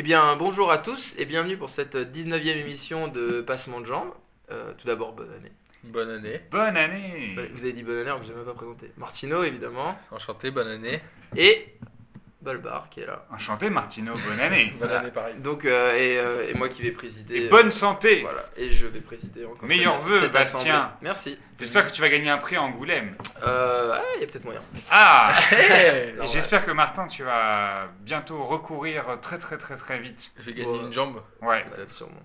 Eh bien, bonjour à tous et bienvenue pour cette 19e émission de Passement de Jambes. Euh, tout d'abord, bonne année. Bonne année. Bonne année Vous avez dit bonne année alors que je ne l'ai même pas présenté. Martino, évidemment. Enchanté, bonne année. Et Balbar qui est là. Enchanté Martino, bonne année Bonne Voilà. année pareil. Donc, euh, et, euh, et moi qui vais présider. Et bonne santé Voilà, et je vais présider encore. Vœux, cette Bastien. assemblée. Merci. J'espère que tu vas gagner un prix à Angoulême. Euh, ah, il y a peut-être moyen. Ah Alors, j'espère que Martin, tu vas bientôt recourir très très très très vite. Je vais gagner Ouais. une jambe. Ouais. Ouais, sûrement.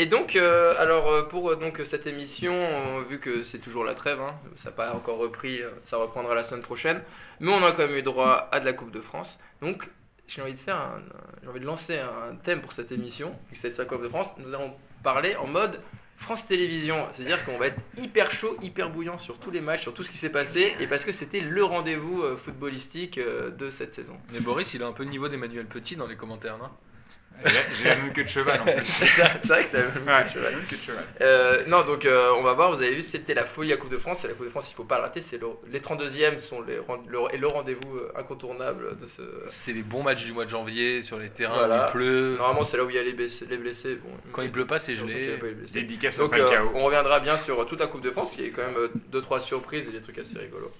Et donc, euh, alors euh, pour euh, donc cette émission, vu que c'est toujours la trêve, hein, ça n'a pas encore repris, ça reprendra la semaine prochaine, mais on a quand même eu droit à de la Coupe de France. Donc, j'ai envie de faire, un- j'ai envie de lancer un thème pour cette émission, c'est la Coupe de France. Nous allons parler en mode France Télévisions, c'est-à-dire qu'on va être hyper chaud, hyper bouillant sur tous les matchs, sur tout ce qui s'est passé, et parce que c'était le rendez-vous footballistique de cette saison. Mais Boris, il a un peu le niveau d'Emmanuel Petit dans les commentaires, non? J'ai la même queue de cheval en plus. c'est ça, c'est vrai que c'était la même Ouais, la queue de cheval. Euh, non, donc euh, on va voir, vous avez vu, c'était la folie à Coupe de France. Et la Coupe de France, il faut pas le rater. C'est le- les 32e sont les, le, et le rendez-vous euh, incontournable de ce. C'est les bons matchs du mois de janvier sur les terrains Voilà. où il pleut. Normalement, c'est là où il y a les blessés. Les blessés bon, Quand il pleut pas, c'est gelé. Dédicace à Donc, euh, on reviendra bien sur toute la Coupe de France. Il y a eu quand même 2-3 surprises et des trucs assez rigolos.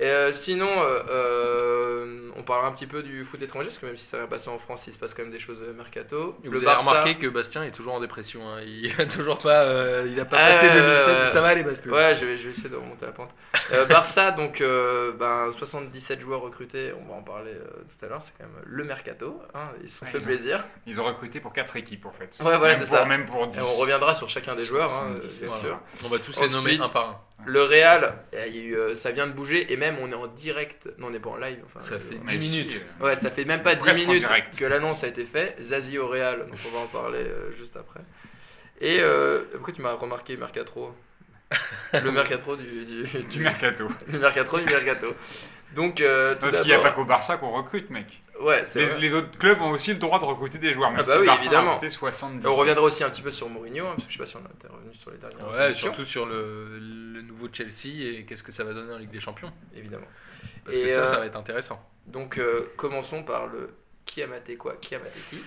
Et euh, sinon, euh, euh, on parlera un petit peu du foot étranger, parce que même si ça va passer en France, il se passe quand même des choses mercato. Vous Le avez Barça- remarqué que Bastien est toujours en dépression. hein. Il a toujours pas, euh, il a pas Euh, passé 2016. Ça va les Bastien Ouais, je vais, je vais essayer de remonter la pente. Euh, Barça, donc euh, ben, 77 joueurs recrutés, on va en parler euh, tout à l'heure, c'est quand même le mercato, hein, ils se sont Ouais, fait ils ont- plaisir. Ils ont recruté pour 4 équipes en fait. Ouais, voilà, c'est ça. Même pour Et 10. on reviendra sur chacun des joueurs, hein, 77, bien voilà. sûr. On va tous les nommer un par un. Le Real, eu, euh, ça vient de bouger, et même on est en direct, non on n'est pas en live. Enfin, Ça euh, fait Mais 10 si, minutes. euh, Ouais, ça fait même pas 10 Presque en minutes que l'annonce a été faite. Zazie au Real, donc on va en parler euh, juste après. Et euh, pourquoi tu m'as remarqué Mercatro? Le Mercatro du, du, Du du- mercato. le Mercatro du Mercato. Donc, euh, tout Parce qu'il n'y a pas qu'au Barça qu'on recrute, mec. Ouais, c'est Les, vrai. les autres clubs ont aussi le droit de recruter des joueurs. Même Ah bah si oui, Barça évidemment. a recruté 70. On reviendra aussi un petit peu sur Mourinho, hein, parce que je sais pas si on a intervenu sur les dernières Ouais, émissions, surtout sur le, le nouveau Chelsea et qu'est-ce que ça va donner en Ligue des Champions. évidemment. Parce Et, que ça, euh, ça va être intéressant. Donc, euh, commençons par le qui a maté quoi, qui a maté qui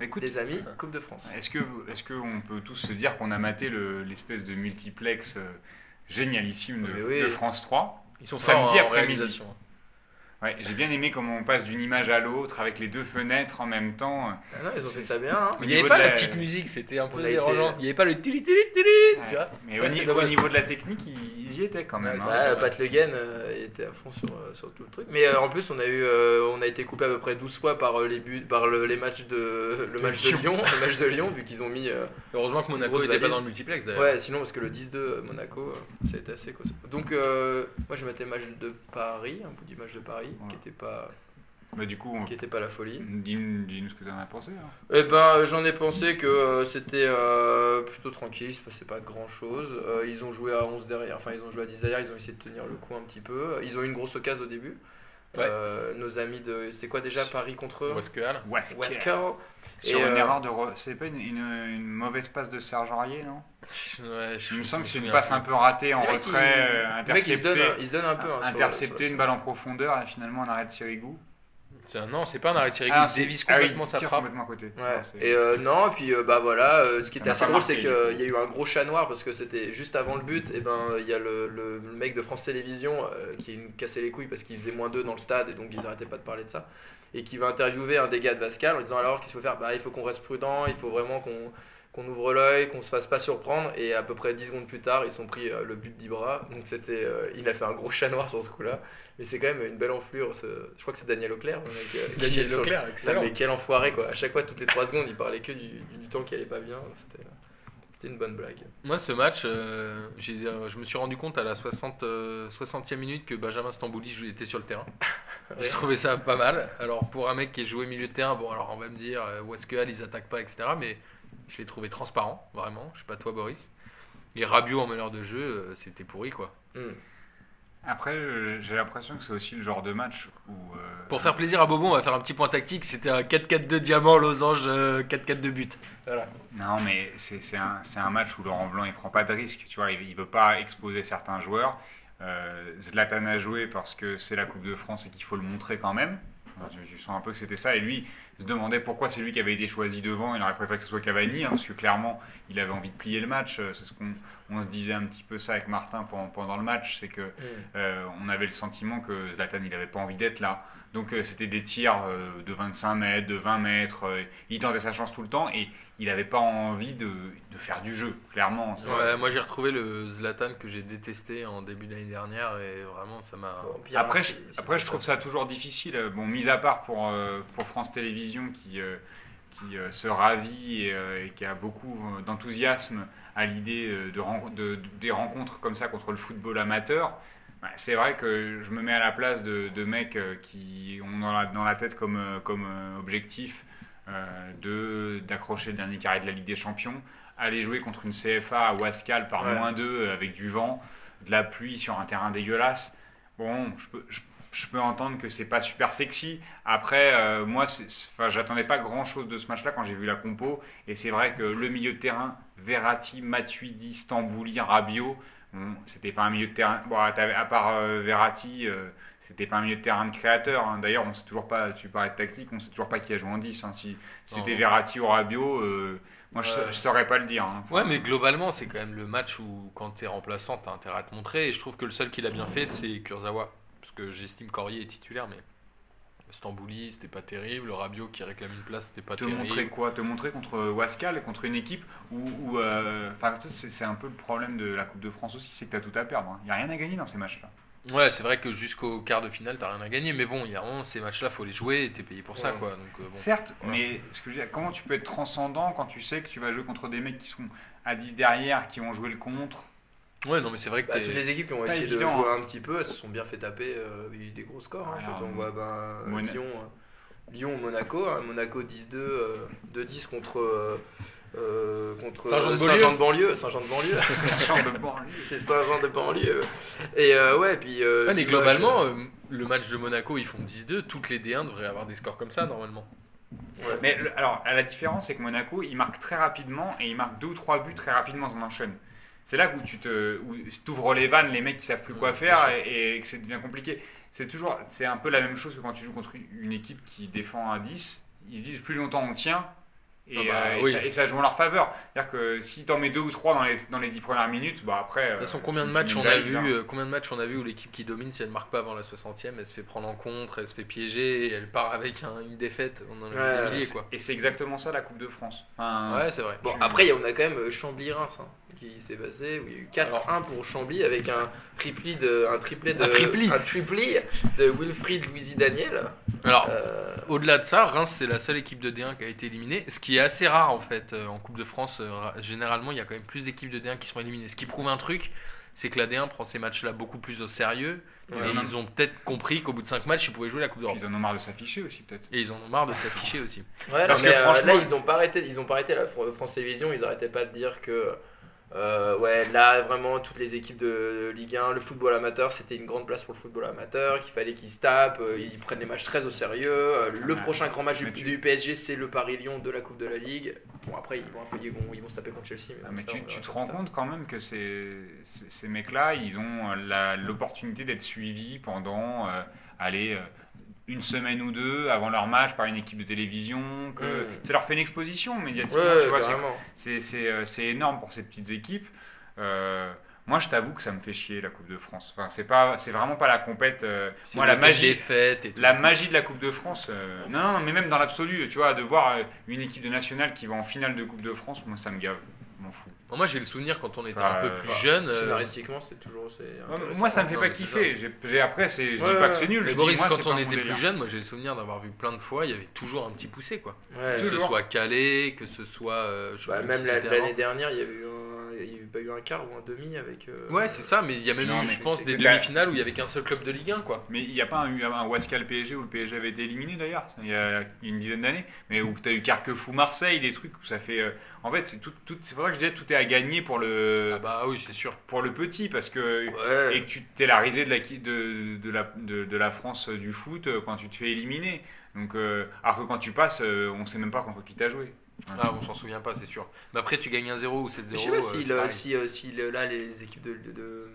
Écoute, Les amis, Coupe de France. Est-ce que est-ce qu'on peut tous se dire qu'on a maté le- l'espèce de multiplex euh, génialissime de, oui. de France 3 Ils sont samedi après-midi. Ouais, j'ai bien aimé comment on passe d'une image à l'autre avec les deux fenêtres en même temps. Ah non, ils ont fait ça bien. hein. Il n'y avait pas la la- petite musique, c'était un peu été- dérangeant. Il n'y avait pas le tili tili tili, Ouais. tu vois. Mais Ça, au, c'était ni- au dommage. niveau de la technique, ils, y étaient quand même. Ouais, hein. Pat Le Guen euh, était à fond sur, euh, sur tout le truc. Mais euh, en plus, on a eu, euh, on a été coupé à peu près 12 fois par les buts, par le- les matchs de, le De match de Lyon. Lyon, le match de Lyon, vu qu'ils ont mis. euh, Heureusement que Monaco n'était pas dans le multiplex d'ailleurs. ouais, sinon parce que le 10-2 euh, Monaco, ça a été assez costaud. Donc, euh, moi, je mettais le match de Paris, un bout du match de Paris, Ouais. qui était pas, Bah, du coup, on- qui était pas la folie. dis-nous ce que tu en as pensé. hein. Eh ben, j'en ai pensé que euh, c'était euh, plutôt tranquille, il se passait pas grand chose. ils ont joué à 11 derrière, enfin ils ont joué à 10 derrière, ils ont essayé de tenir le coup un petit peu. Ils ont eu une grosse occasion au début. Ouais. Euh, nos amis de. C'était quoi déjà Paris contre eux? Wesker. Wesker. Sur Et, une euh, erreur de. re- C'est pas une, une- une mauvaise passe de Serge Aurier, non? Ouais, je- Il me semble que c'est une passe un peu ratée en retrait, euh, mec, il se donne, intercepté. il se donne un peu. hein, sur- intercepté sur- une balle en profondeur et finalement un arrêt de Sirigu. C'est un- Non, c'est pas un arrêt tiré Ah, qui c'est- dévisse ah oui, complètement sa frappe. complètement à côté. Ouais. Non, Et euh, non, puis euh, bah voilà, euh, ce qui était assez drôle, c'est qu'il y a eu un gros chat noir parce que c'était juste avant le but. Et ben il y a le, le mec de France Télévisions euh, qui nous cassait les couilles parce qu'il faisait moins 2 dans le stade et donc ils arrêtaient pas de parler de ça. Et qui va interviewer un des gars de Vascal en disant alors qu'est-ce qu'il faut faire? Bah il faut qu'on reste prudent, il faut vraiment qu'on qu'on ouvre l'œil, qu'on se fasse pas surprendre. Et à peu près 10 secondes plus tard, ils sont pris euh, le but d'Ibra. Donc c'était, euh, il a fait un gros chat noir sur ce coup-là. Mais c'est quand même une belle enflure. ce- Je crois que c'est Daniel Auclair. euh, Daniel ah, excellent. mais quel enfoiré quoi. À chaque fois, toutes les 3 secondes, il parlait que du, du, du temps qui allait pas bien. C'était, c'était une bonne blague. Moi, ce match, euh, j'ai- euh, je me suis rendu compte à la 60, euh, 60e minute que Benjamin Stambouli jouait- était sur le terrain. Ouais. J'ai trouvé ça pas mal. Alors, pour un mec qui est joué milieu de terrain, bon, alors on va me dire, euh, où est-ce que ils attaquent pas, etc. Mais je l'ai trouvé transparent, vraiment. Je sais pas toi, Boris. Et Rabiot en meneur de jeu, euh, c'était pourri, quoi. Hmm. Après, euh, j'ai l'impression que c'est aussi le genre de match où. euh, Pour faire plaisir à Bobo, on va faire un petit point tactique. C'était un 4-4-2 diamant, losange, euh, 4-4-2 but. Voilà. Non, mais c'est un, match où Laurent Blanc il prend pas de risque. Tu vois, il, il veut pas exposer certains joueurs. Euh, Zlatan a joué parce que c'est la Coupe de France et qu'il faut le montrer quand même. Tu, tu sens un peu que c'était ça. Et lui, se demandaient pourquoi c'est lui qui avait été choisi devant. Il aurait préféré que ce soit Cavani, hein, parce que clairement, il avait envie de plier le match. C'est ce qu'on on se disait un petit peu ça avec Martin pendant, pendant le match, c'est que Mm. euh, on avait le sentiment que Zlatan, il n'avait pas envie d'être là. Donc euh, c'était des tirs euh, de 25 mètres, de 20 mètres. euh, il tentait sa chance tout le temps et il n'avait pas envie de, de faire du jeu, clairement. Ouais, moi j'ai retrouvé le Zlatan que j'ai détesté en début d'année dernière et vraiment ça m'a. Bon, Après, c'est- je, c'est après, pas je trouve ça. toujours difficile. Euh, Bon, mis à part pour, euh, pour France Télévisions qui, euh, qui euh, se ravit et, euh, et qui a beaucoup d'enthousiasme à l'idée de, ren- de- de- des rencontres comme ça contre le football amateur. Ouais, C'est vrai que je me mets à la place de, de mecs qui ont dans la, dans la tête comme, comme objectif euh, de d'accrocher le dernier carré de la Ligue des Champions, aller jouer contre une CFA à Wascal par Ouais. moins 2 avec du vent, de la pluie sur un terrain dégueulasse. Bon, je peux, je, je peux entendre que c'est pas super sexy. Après, euh, moi, enfin, j'attendais pas grand chose de ce match-là quand j'ai vu la compo. Et c'est vrai que le milieu de terrain, Verratti, Matuidi, Stambouli, Rabiot, bon, c'était pas un milieu de terrain. Bon, à part euh, Verratti, euh, c'était pas un milieu de terrain de créateur. hein. D'ailleurs, on sait toujours pas. Tu parlais de tactique, on sait toujours pas qui a joué en 10. hein. Si, si c'était. Verratti ou Rabiot, euh, moi, je, je saurais pas le dire. hein. Ouais, mais globalement, c'est quand même le match où, quand t'es remplaçant, t'as intérêt à te montrer. Et je trouve que le seul qui l'a bien fait, c'est Kurzawa. Que j'estime Corrier est titulaire, mais Stambouli, c'était pas terrible. Rabiot qui réclame une place, c'était pas te terrible. montrer quoi? Te montrer contre Wascal, contre une équipe où, où, euh, c'est un peu le problème de la Coupe de France aussi, c'est que tu as tout à perdre. Il n'y a rien à gagner dans ces matchs-là. Ouais, c'est vrai que jusqu'au quart de finale, t'as rien à gagner. Mais bon, il y a vraiment ces matchs-là, faut les jouer et t'es payé pour ça, Ouais. quoi. Donc, euh, bon. Certes, Voilà. mais ce que je veux dire, comment tu peux être transcendant quand tu sais que tu vas jouer contre des mecs qui sont à 10 derrière, qui vont jouer le contre Ouais, non, mais c'est vrai que Bah, t'es- toutes les équipes qui ont Pas essayé évident, de jouer hein. un petit peu, elles se sont bien fait taper. euh, Il y a eu des gros scores. hein, quand on alors, voit ben, Mona- Lyon, euh, Lyon, Monaco. hein, Monaco 10-2, euh, 2-10 contre, euh, euh, contre Saint-Jean de euh, Beaulieu. Saint-Jean de banlieue. Saint-Jean de banlieue. C'est champ de banlieue. C'est Saint-Jean de banlieue. Et euh, ouais, puis. euh, Ouais, mais globalement, euh, le match de Monaco, ils font 10-2. Toutes les D1 devraient avoir des scores comme ça, normalement. ouais. Mais le- alors, la différence, c'est que Monaco, il marque très rapidement et il marque deux ou trois buts très rapidement en enchaîne. C'est là où tu te, où ouvres les vannes, les mecs qui savent plus quoi Ouais, faire et, et que ça devient compliqué. C'est toujours, c'est un peu la même chose que quand tu joues contre une équipe qui défend à 10. Ils se disent plus longtemps on tient et, Ah bah, euh, et oui. ça, et ça joue en leur faveur. C'est-à-dire que si t'en mets deux ou trois dans les, dans les 10 premières minutes, bah après. De toute façon, combien de matchs on a vu euh, Combien de matchs on a vu où l'équipe qui domine, si elle marque pas avant la 60e, elle se fait prendre en contre, elle se fait piéger, et elle part avec un- une défaite. On en a vu Ouais, des milliers, quoi. Et c'est exactement ça la Coupe de France. Enfin, Ouais, c'est vrai. Bon, tu- après, on a quand même euh, Chambly-Reims hein, qui s'est passé, où il y a eu 4-1 pour Chambly avec un triplé de, un triplé de, Un tripli. un triplé de Wilfried Louisi Daniel. Alors, Euh, au-delà de ça, Reims, c'est la seule équipe de D1 qui a été éliminée, ce qui est assez rare en fait euh, en Coupe de France. euh, ra- généralement, il y a quand même plus d'équipes de D1 qui sont éliminées. Ce qui prouve un truc, c'est que la D1 prend ces matchs-là beaucoup plus au sérieux. Ouais. et ils ont peut-être compris qu'au bout de 5 matchs, ils pouvaient jouer la Coupe d'Europe. ils en ont marre de s'afficher aussi peut-être. Et ils en ont marre de s'afficher aussi. Ouais, Parce non, que mais, euh, franchement- là, ils ont pas arrêté, ils ont pas arrêté la Fr- France Télévisions, ils arrêtaient pas de dire que euh, ouais, là vraiment toutes les équipes de Ligue 1, le football amateur, c'était une grande place pour le football amateur, qu'il fallait qu'ils se tapent, euh, ils prennent les matchs très au sérieux. Euh, le prochain grand match du, Mais tu- du PSG, c'est le Paris-Lyon de la Coupe de la Ligue. Bon après ils vont, ils vont, ils vont se taper contre Chelsea. Ah, mais ça, tu, te rends compte quand même que ces, ces, ces mecs-là, ils ont l'opportunité d'être suivis pendant, allez, une semaine ou deux avant leur match par une équipe de télévision. Que. Ça leur fait une exposition médiatiquement, Ouais, c'est- euh, c'est énorme pour ces petites équipes. Euh, moi, je t'avoue que ça me fait chier la Coupe de France. Enfin, c'est pas, c'est vraiment pas la compète. euh, C'est moi, la magie, et la magie de la Coupe de France, euh, non, non, mais même dans l'absolu, tu vois, de voir euh, une équipe de nationale qui va en finale de Coupe de France, moi, ça me gave. M'en fous. Moi, j'ai le souvenir quand on était un peu plus bah, jeune. euh, Scénaristiquement, c'est toujours. moi, ça me fait Non, pas kiffer. Après, c'est, je Ouais, dis pas que c'est nul. Boris, quand on était plus jeune, moi j'ai le souvenir d'avoir vu plein de fois, il y avait toujours un petit poussé quoi. Ouais. Que ce soit Calais, que ce soit. euh, Bah, même l'année dernière, il y avait eu un, il y avait pas eu un quart ou un demi avec. euh, Ouais, c'est ça, mais il y a même Non, eu, je pense, des demi-finales où il y avait qu'un seul club de Ligue 1 quoi. Mais il n'y a pas eu un, un Wascal PSG où le PSG avait été éliminé d'ailleurs, il y a une dizaine d'années, mais où tu as eu Carquefou Marseille, des trucs où ça fait. euh, en fait, c'est tout, tout, c'est pour ça que je disais tout est à gagner pour le, Ah bah oui, c'est sûr. pour le petit, parce que. Ouais. Et que tu t'es la risée de la, de, de, la, de, de la France du foot euh, quand tu te fais éliminer. Donc, euh, alors que quand tu passes, euh, on sait même pas contre qui t'as joué. Ah, on s'en souvient pas, c'est sûr. Mais après, tu gagnes 1-0 ou 7-0. Mais je sais pas euh, si, le- si, euh, si le- là les équipes de, de, de,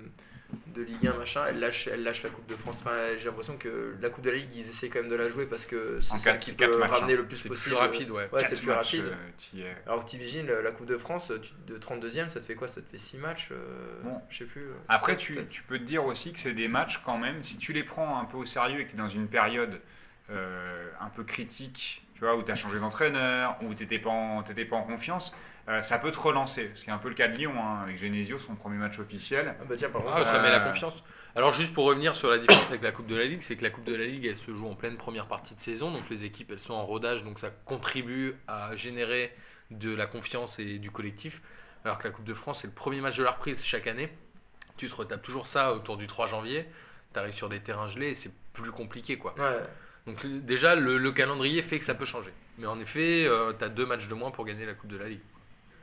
de Ligue 1 machin, elle lâche, elle lâche la Coupe de France. Enfin, j'ai l'impression que la Coupe de la Ligue, ils essaient quand même de la jouer parce que c'est ça qui peut matchs, ramener hein. le plus C'est plus possible. rapide, ouais. Ouais, c'est plus matchs, rapide. euh. Alors t'imagines la Coupe de France tu- de 32e, ça te fait quoi? Ça te fait 6 matchs euh, Bon. Je sais plus. euh, Après, tu, tu peux te dire aussi que c'est des matchs quand même, si tu les prends un peu au sérieux et que tu es dans une période euh, un peu critique, tu vois, où tu as changé d'entraîneur, où tu n'étais pas, en- t'étais pas en confiance, euh, ça peut te relancer. C'est un peu le cas de Lyon, hein, avec Genesio, son premier match officiel. Ah bah tiens, par contre, Ah, ça- ça met la confiance. Alors juste pour revenir sur la différence avec la Coupe de la Ligue, c'est que la Coupe de la Ligue, elle se joue en pleine première partie de saison, donc les équipes, elles sont en rodage, donc ça contribue à générer de la confiance et du collectif. Alors que la Coupe de France, c'est le premier match de la reprise chaque année. Tu te retapes toujours ça autour du 3 janvier. Tu arrives sur des terrains gelés et c'est plus compliqué, quoi. Ouais. Donc déjà, le, le calendrier fait que ça peut changer. Mais en effet, tu as deux matchs de moins pour gagner la Coupe de la Ligue.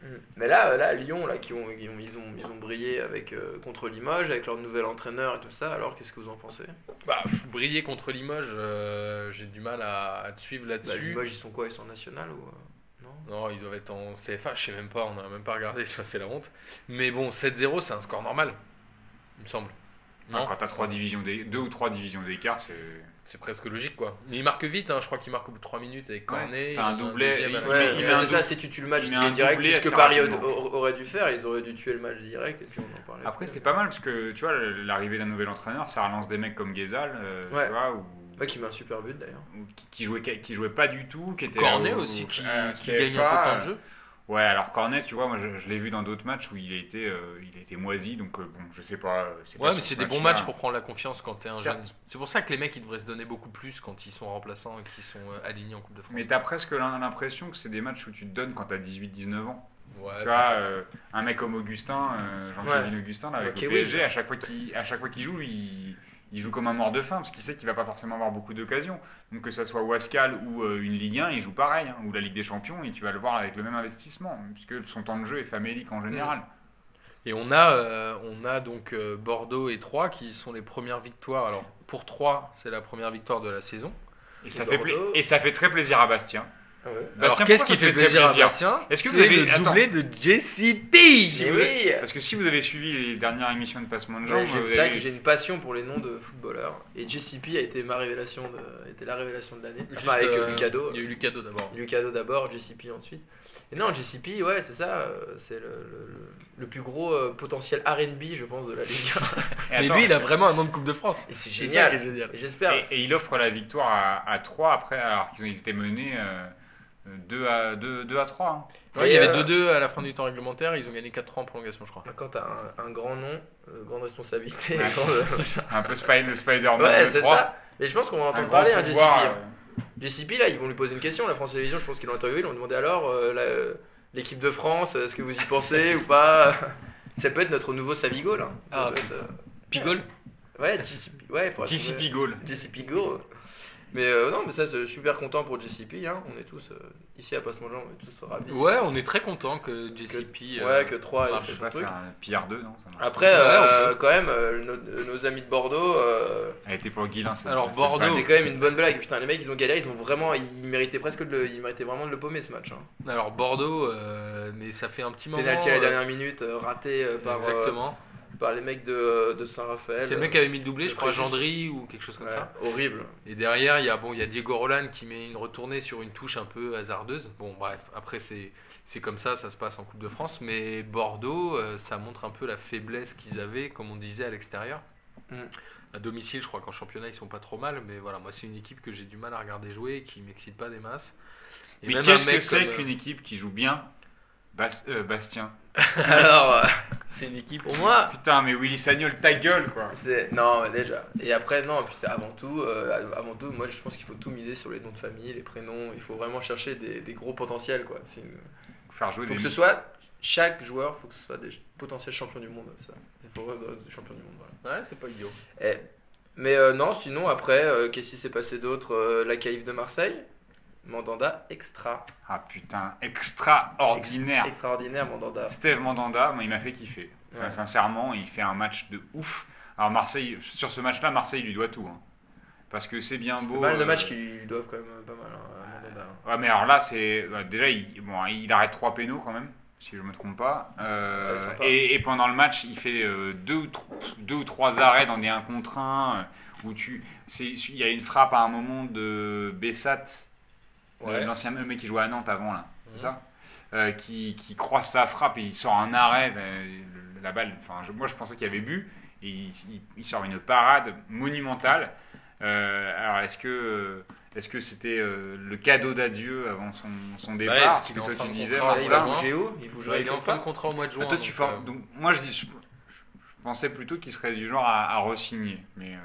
Mm. Mais là, là, Lyon, là, qui ont, qui ont- ils, ont, ils ont brillé avec, euh, contre Limoges, avec leur nouvel entraîneur et tout ça. Alors, qu'est-ce que vous en pensez? Bah, briller contre Limoges, euh, j'ai du mal à, à te suivre bah, là-dessus. Limoges, ils sont quoi? Ils sont national ou euh, non? Non, ils doivent être en CFA, je sais même pas, on n'a même pas regardé, ça c'est la honte. Mais bon, 7-0, c'est un score normal, il me semble. Non, quand tu as trois divisions deux ou trois divisions d'écart, c'est. c'est presque logique quoi. Mais il marque vite, hein, je crois qu'il marque au bout de 3 minutes avec Ouais, Cornet. t'as un doublé, il-. Ouais, c'est ça, si tu tues le match direct, c'est ce que Paris aurait dû faire. Ils auraient dû tuer le match direct et puis on en parlait. Après, c'est pas mal parce que tu vois, l'arrivée d'un nouvel entraîneur, ça relance des mecs comme Gezal, euh, Ouais. tu vois, ou, Ouais, qui met un super but d'ailleurs. qui, qui jouait, qui jouait pas du tout, qui était. Cornet au- aussi, qui, euh, qui gagne un peu de euh, jeu. Ouais, alors Cornet, tu vois, moi je, je l'ai vu dans d'autres matchs où il a été, euh, il a été moisi, donc euh, bon, je sais pas. euh, pas Ouais, mais ce c'est des bons matchs pour prendre la confiance quand t'es un Certes. jeune. C'est pour ça que les mecs ils devraient se donner beaucoup plus quand ils sont remplaçants et qu'ils sont euh, alignés en Coupe de France. Mais t'as presque l'im- l'impression que c'est des matchs où tu te donnes quand t'as 18-19 ans. Ouais, tu vois, euh, un mec comme Augustin, euh, Jean-Kévin Augustin, là, avec Ok, le oui. PSG, à chaque fois qu'il à chaque fois qu'il joue, il, il joue comme un mort de faim parce qu'il sait qu'il va pas forcément avoir beaucoup d'occasions. Donc que ça soit Wascal ou euh, une Ligue 1, il joue pareil, hein, ou la Ligue des Champions, et tu vas le voir avec le même investissement, puisque son temps de jeu est famélique en général. Et on a, euh, on a donc euh, Bordeaux et Troyes qui sont les premières victoires. Alors pour Troyes, c'est la première victoire de la saison. Et ça, et fait très plaisir à Bastien. Ah ouais. Bastien, Alors qu'est-ce qui ça fait te fait plaisir, plaisir à Bastien Est-ce que vous C'est avez- le doublé de JCP oui Parce que si vous avez suivi les dernières émissions de Passement de Ouais, Jambes, C'est vrai avez- que j'ai une passion pour les noms de footballeurs. Et JCP a été ma révélation de, était la révélation de l'année. Enfin, avec euh, Lucado. Il y a eu Lucado d'abord. Lucado d'abord, JCP ensuite. Et non, JCP, ouais, c'est ça. euh, C'est le, le- le- le plus gros euh, potentiel RB, je pense, de la Ligue 1. Et lui, il a vraiment un nom de Coupe de France. Et c'est génial. ça j'espère. Et, et il offre la victoire à, à 3 après, alors qu'ils étaient menés euh, 2 à, 2, 2 à 3. hein. Ouais, il y avait euh, 2-2 à la fin du temps réglementaire. Ils ont gagné 4-3 en prolongation, je crois. Quand t'as un, un grand nom, euh, grande responsabilité. Ouais. grande- Un peu Spy- le Spider-Man ouais, c'est 3. ça. Mais je pense qu'on va Un entendre grand parler, hein, JCP. hein. euh, JCP, là, ils vont lui poser une question. La France Télévisions, je pense qu'ils l'ont interviewé. Ils l'ont demandé alors, euh, euh, l'équipe de France, est-ce que vous y pensez ou pas? Ça peut être notre nouveau Savigo, là. Ça Ah, peut être, euh, Pigol Ouais, JCP. Ouais, JCP Goal. JCP Go. Mais euh, non, mais ça, je suis super content pour JCP. Hein. On est tous, euh, ici à Passement on est tous ravis. Ouais, on est très content que JCP. Ouais, euh, que 3 ait marche. fait vais truc. un PR2, non ça marche. Après, Ouais, euh, quand même, euh, nos, nos amis de Bordeaux, euh, Elle était pour Guilin. Alors, Bordeaux, c'est quand même une bonne blague. Putain, les mecs, ils ont galéré, ils ont vraiment, ils méritaient presque de le, ils méritaient vraiment de le paumer ce match. Hein. Alors Bordeaux, euh, mais ça fait un petit moment. Penalty à la dernière minute, euh, raté euh, par, euh, Exactement. Par les mecs de, de Saint-Raphaël. C'est le mec qui avait mis le doublé, je crois. Gendry ou quelque chose comme Ouais, ça. horrible. Et derrière, il y a bon, il y a Diego Roland qui met une retournée sur une touche un peu hasardeuse. Bon, bref, après c'est c'est comme ça, ça se passe en Coupe de France. Mais Bordeaux, euh, ça montre un peu la faiblesse qu'ils avaient, comme on disait à l'extérieur. Mm. À domicile, je crois qu'en championnat ils sont pas trop mal, mais voilà, moi c'est une équipe que j'ai du mal à regarder jouer, et qui m'excite pas des masses. Et Mais même qu'est-ce un que c'est comme, euh, qu'une équipe qui joue bien Bas- euh, Bastien. Alors, euh, C'est une équipe. pour moi, Putain, mais Willy Sagnol, ta gueule, quoi. C'est non mais déjà et après non puis avant tout euh, avant tout moi je pense qu'il faut tout miser sur les noms de famille les prénoms il faut vraiment chercher des, des gros potentiels quoi une- Faire jouer faut des que ce soit chaque joueur faut que ce soit des potentiels champions du monde ça il faut des champions du monde voilà Ouais, c'est pas idiot. Et- mais euh, non sinon après euh, qu'est-ce qui s'est passé d'autre Euh, la CAIF de Marseille? Mandanda extra Ah putain, extraordinaire. extraordinaire Mandanda Steve Mandanda, il m'a fait kiffer. Ouais. Enfin, sincèrement, il fait un match de ouf. Alors Marseille, sur ce match-là, Marseille lui doit tout. hein. Parce que c'est bien beau. pas mal de euh, matchs qui lui doivent quand même pas mal hein, Mandanda Ouais, mais alors là, c'est bah, déjà, il, bon, il arrête trois pénaux quand même. si je me trompe pas. Euh, Ouais, et, et pendant le match, il fait euh, deux, ou tro- deux ou trois arrêts dans des 1 contre 1 où tu, il y a une frappe à un moment de Bessat, Ouais. l'ancien le mec qui jouait à Nantes avant là, Mhm. c'est ça Euh, qui, qui croise sa frappe et il sort un arrêt, euh, la balle. Enfin, moi je pensais qu'il avait bu et il, il- il sort une parade monumentale. Euh, alors est-ce que est-ce que c'était euh, le cadeau d'adieu avant son, son ouais, départ parce qu'il que toi tu disais, contrat, il va Il bougerait Ouais, il est en fin de contrat au mois de juin. Ah, toi, tu donc, for- euh, donc, moi je, dis, je, je pensais plutôt qu'il serait du genre à, à re-signer, mais euh,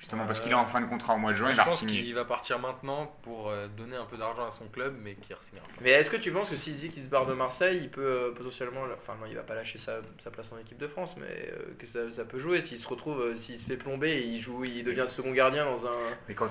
justement parce qu'il est en fin de contrat au mois de juin, il va qu'il va partir maintenant pour euh, donner un peu d'argent à son club, mais qui re-signera pas. Mais est-ce que tu penses que s'il dit qu'il se barre de Marseille, il peut euh, potentiellement. Enfin, non, il va pas lâcher sa, sa place en équipe de France, mais euh, que ça, ça peut jouer. S'il se retrouve, euh, s'il se fait plomber et il, joue, il devient second gardien dans un, Mais quand,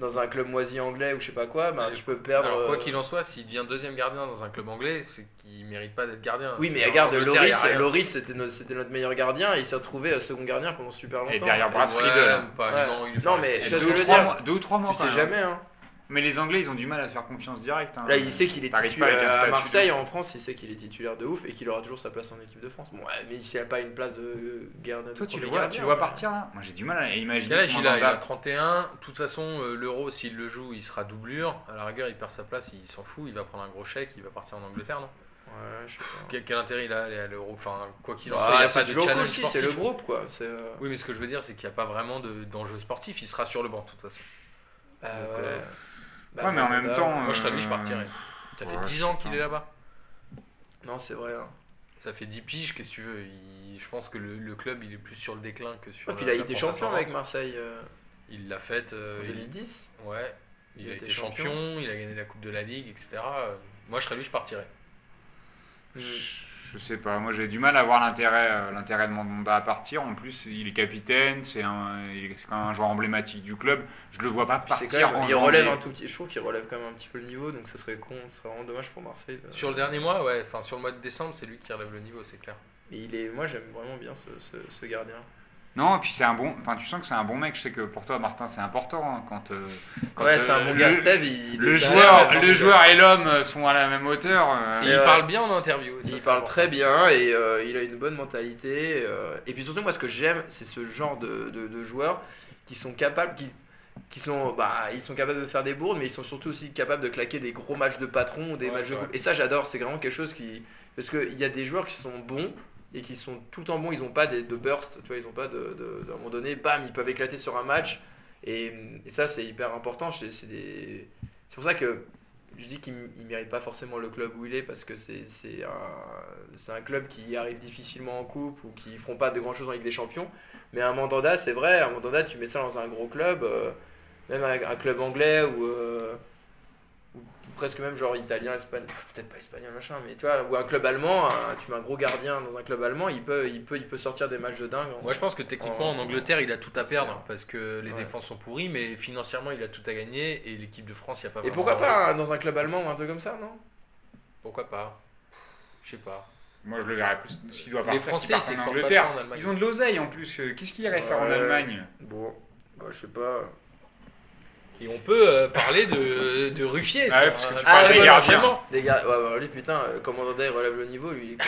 dans un club moisi anglais ou je sais pas quoi, bah, Mais- tu peux perdre. Alors, quoi euh, qu'il en soit, s'il devient deuxième gardien dans un club anglais, c'est qu'il mérite pas d'être gardien. Oui, mais regarde, Loris. Loris c'était notre, c'était notre meilleur gardien et il s'est retrouvé euh, second gardien pendant super longtemps. derrière Et Brad c'est- Ouais, Friedel. pas- Ouais. non, Non, mais deux, ou trois mois, deux ou trois mois Tu sais jamais, hein. Mais les Anglais, ils ont du mal à faire confiance directe. hein. Là, il sait qu'il est titulaire à Marseille, en France, il sait qu'il est titulaire de ouf et qu'il aura toujours sa place en équipe de France. Bon, ouais, mais n'y a pas une place de gardien. Toi, de tu le vois, gardien, tu le vois ouais. partir là Moi, j'ai du mal à imaginer. Ce il a Il a Mandanda. 31. De toute façon, euh, l'euro, s'il le joue, il sera doublure. À la rigueur, il perd sa place, il s'en fout. Il va prendre un gros chèque, il va partir en Angleterre, non? Ouais, je sais pas. quel, quel intérêt il a à aller à l'euro? Enfin, quoi qu'il en Ah, soit, il n'y a pas de challenge si, c'est le sportif. groupe quoi. C'est, euh, Oui, mais ce que je veux dire, c'est qu'il n'y a pas vraiment de- d'enjeu sportif. Il sera sur le banc, de toute façon. bah, Donc, ouais. euh, Bah, Ouais, mais en même temps, Moi, je serais euh, lui, je partirais. Ça fait ouais, 10 je ans qu'il est là-bas. Non, c'est vrai. hein. Ça fait 10 piges, qu'est-ce que tu veux Il- Je pense que le, le club, il est plus sur le déclin que sur Ouais, puis il a été champion avec. Marseille euh, Il l'a fait. euh, en il- 2010. Ouais. Il, Il a été champion, champion. il a gagné la Coupe de la Ligue, etc. Euh, Moi, je serais lui, je partirais. Je, je sais pas, moi j'ai du mal à voir l'intérêt euh, l'intérêt de Mandanda à partir. En plus, il est capitaine, c'est un, c'est quand même un joueur emblématique du club. Je le vois pas c'est partir. quand même- en il relève janvier. un tout petit. Je trouve qu'il relève quand même un petit peu le niveau, donc ce serait con, ce serait vraiment dommage pour Marseille. de- Sur le dernier mois, ouais, enfin sur le mois de décembre, c'est lui qui relève le niveau, c'est clair. Mais il est, moi j'aime vraiment bien ce, ce, ce gardien. Non, et puis c'est un bon. Enfin, tu sens que c'est un bon mec. Je sais que pour toi, Martin, c'est important hein, quand. euh, quand, ouais, c'est euh, un bon le- gars. Steve, il, Le joueur, le joueur et l'homme euh, sont à la même hauteur. euh, il parle bien en interview. ça, Il parle important. très bien et euh, il a une bonne mentalité. euh, et puis surtout, moi, ce que j'aime, c'est ce genre de, de- de joueurs qui sont capables, qui, qui sont, bah, ils sont capables de faire des bourdes, mais ils sont surtout aussi capables de claquer des gros matchs de patron ou des Ouais, matchs c'est de. Et ça, j'adore. C'est vraiment quelque chose qui, parce qu'il y a des joueurs qui sont bons et qui sont tout le temps bons. Ils n'ont pas de burst, tu vois, ils n'ont pas de, de, d'un moment donné, bam, ils peuvent éclater sur un match. Et, ça, c'est hyper important. C'est pour ça que je dis qu'il ne mérite pas forcément le club où il est parce que c'est un, un club qui arrive difficilement en coupe ou qui ne feront pas de grand chose en Ligue des Champions. Mais un Mandanda, c'est vrai, un Mandanda, tu mets ça dans un gros club, euh, même un, un club anglais ou, euh, presque même genre italien, espagnol, peut-être pas espagnol, machin, mais tu vois, ou un club allemand, un- tu mets un gros gardien dans un club allemand, il peut, il peut, il peut sortir des matchs de dingue. en- Moi, je pense que techniquement, en Angleterre, il a tout à C'est perdre parce que les Ouais. défenses sont pourries, mais financièrement, il a tout à gagner et l'équipe de France, il n'y a pas Et pourquoi pas un- dans un club allemand ou un truc comme ça, non? Pourquoi pas? Je sais pas. Moi, je le verrais plus. S'il doit Les partir, Français, ils en Angleterre. tant en Allemagne. Ils ont de l'oseille en plus. euh, Qu'est-ce qu'il irait faire en. Allemagne? Bon, bah, je sais pas. Et on peut euh, parler de, de Ruffier. Ah ouais, parce que tu parles des ouais, gardiens. ouais, ouais, lui, putain, euh, comme Mandanda, il relève le niveau, lui, il, est quand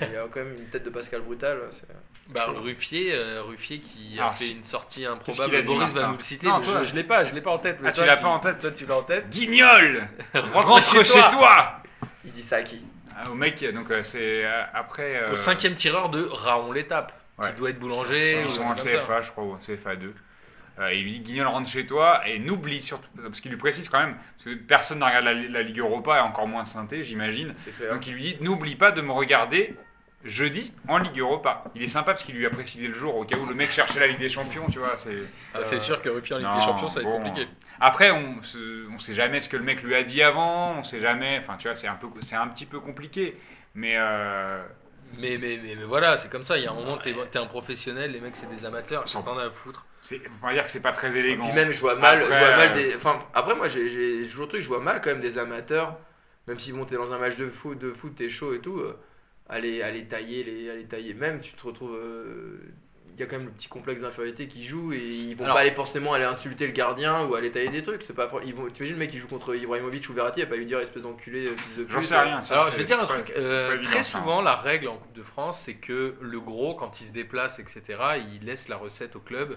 même- il a quand même une tête de Pascal Brutal. c'est- Bah, Ruffier, euh, Ruffier qui a fait une sortie qu'il improbable. a Boris va nous le citer. Non, mais toi. je, je l'ai pas, je l'ai pas en tête. mais Ah, tu l'as pas en tête Toi, tu l'as en tête. Guignol Rentre Rentre chez chez toi. Il dit ça à qui? Ah, Au mec, donc euh, c'est euh, après. euh, Au cinquième tireur de Raon l'étape, Ouais. qui doit être boulanger. Ils sont un en. CFA, je crois, ou en CFA 2. Euh, il lui dit Guignol rentre chez toi et n'oublie surtout, parce qu'il lui précise quand même, parce que personne ne regarde la, la Ligue Europa et encore moins Synthé, j'imagine. Donc il lui dit n'oublie pas de me regarder jeudi en Ligue Europa. Il est sympa parce qu'il lui a précisé le jour au cas où le mec cherchait la Ligue des Champions, tu vois. C'est... Ah, c'est sûr que en Ligue Non, des Champions, ça va être compliqué. Après, on se, on sait jamais ce que le mec lui a dit avant, on sait jamais, enfin tu vois, c'est un, peu, c'est un petit peu compliqué. Mais euh, Mais, mais, mais, mais voilà, c'est comme ça. Il y a un moment, t'es es un professionnel, les mecs, c'est des amateurs. Sans- Qu'est-ce que t'en as à foutre c'est, on va dire que c'est pas très élégant. Puis même, je vois mal, Après, je vois mal euh, des. Enfin, après, moi, j'ai- toujours truc, je vois mal quand même des amateurs, même si bon, t'es dans un match de foot, de foot, t'es chaud et tout, euh, aller, aller tailler, les, aller tailler. Même, tu te retrouves. euh, y a quand même le petit complexe d'infériorité qui joue et ils vont Alors- pas aller forcément aller insulter le gardien ou aller tailler des trucs. C'est pas for- ils vont. T'imagines le mec qui joue contre Ibrahimovic ou Verratti, il va pas lui dire espèce d'enculé, euh, fils de J'en pute. sais rien. ça, Alors, c'est- je vais dire un truc. euh, évident, très hein. souvent, la règle en Coupe de France, c'est que le gros, quand il se déplace, etc., il laisse la recette au club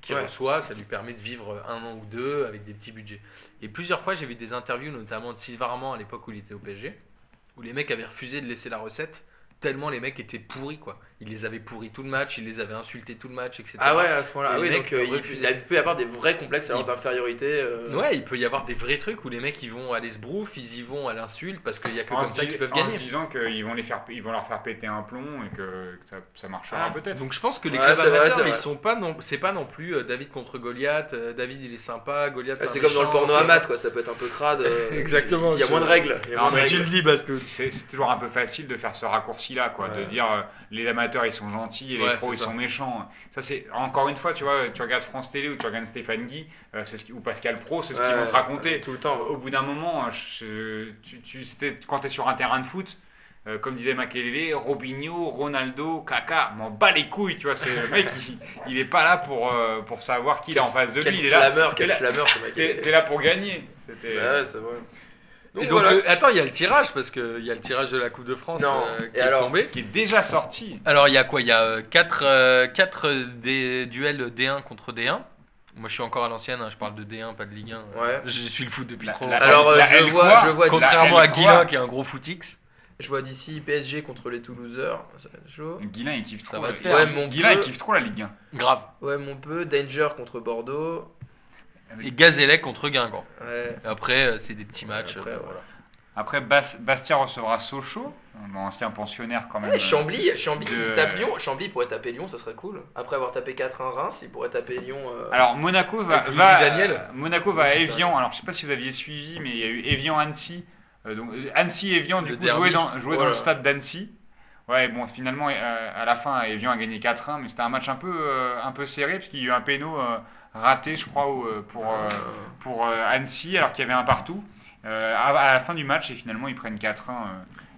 qui Ouais. reçoit. Ça lui permet de vivre un an ou deux avec des petits budgets. Et plusieurs fois, j'ai vu des interviews, notamment de Sylvain Armand à l'époque où il était au PSG, où les mecs avaient refusé de laisser la recette. Tellement les mecs étaient pourris, quoi. Ils les avaient pourris tout le match, ils les avaient insultés tout le match, etc. Ah ouais, à ce moment-là. Ah Les oui, mecs donc euh, il, il peut y avoir des vrais complexes alors Il- d'infériorité. euh, Ouais, il peut y avoir des vrais trucs où les mecs ils vont à l'esbrouf, ils y vont à l'insulte parce qu'il y a que En comme ça qu'ils peuvent en gagner. se disant qu'ils vont, les faire, ils vont leur faire péter un plomb et que, que ça, ça marchera Ah, peut-être. Donc je pense que les Ouais, clubs vrai, amateurs, c'est ils sont pas non, c'est pas non plus euh, David contre Goliath. euh, David il est sympa, Goliath Ouais, c'est c'est comme dans le porno amat, quoi. Ça peut être un peu crade. euh, Exactement, S'il y a je- moins de règles. il y a moins de mais règles. Tu le dis Bastos. C'est c'est toujours un peu facile de faire ce raccourci-là, quoi, Ouais. de dire euh, les amateurs ils sont gentils et les Ouais, pros ils ça. sont méchants. Ça c'est encore une fois, tu vois, tu regardes France Télé ou tu regardes Stéphane Guy euh, c'est ce qui- ou Pascal Pro, c'est ce qu'ils vont te raconter. Tout le temps. Au bout d'un moment, euh, je- tu, tu- c'était- quand tu es sur un terrain de foot, euh, comme disait Makelele, Robinho, Ronaldo, Kaka, m'en bat les couilles, tu vois, c'est le mec, il, il est pas là pour, euh, pour savoir qui il est en face de Quel lui, il est là, slammer, quel slammer ce mec. t'es- là pour gagner. C'était- Ouais, c'est vrai. Et Donc, donc voilà. euh, attends, il y a le tirage parce que il y a le tirage de la Coupe de France euh, qui Et est alors tombé. qui est déjà sorti. Alors il y a quoi? Il y a 4 des duels D1 contre D1. Moi je suis encore à l'ancienne, hein, je parle de D1 pas de Ligue 1. Ouais. Je suis le foot depuis La- trop longtemps. Alors, euh, la je vois, je vois, Contrairement à Guilin qui est un gros footix. je vois d'ici PSG contre les Toulouseurs. Ça va être chaud. Guilain il kiffe Ça trop. va la- se faire. Ouais, il kiffe trop la Ligue 1. Grave. Ouais, mon peu. Danger contre Bordeaux. Et Gazellec contre Guingamp. Ouais. Après euh, c'est des petits matchs. Après, euh, voilà. Après, Bas- Bastia recevra Sochaux, mon ancien pensionnaire quand même. Ouais, Chambly, Chambly, de- il se tape Lyon. Chambly pourrait taper Lyon, ça serait cool. Après avoir tapé 4-1 Reims, il pourrait taper Lyon. euh, Alors Monaco va, Daniel. Monaco va à Evian. Alors je sais pas si vous aviez suivi, mais il y a eu Evian Annecy. Euh, donc euh, Annecy Evian du Le coup joué dans joué dans Voilà. le stade d'Annecy. Ouais bon finalement euh, à la fin Evian a gagné 4-1, mais c'était un match un peu euh, un peu serré parce qu'il y a eu un péno euh, raté je crois euh, pour euh, pour euh, Annecy alors qu'il y avait un partout. À, la fin du match et finalement ils prennent 4-1 euh,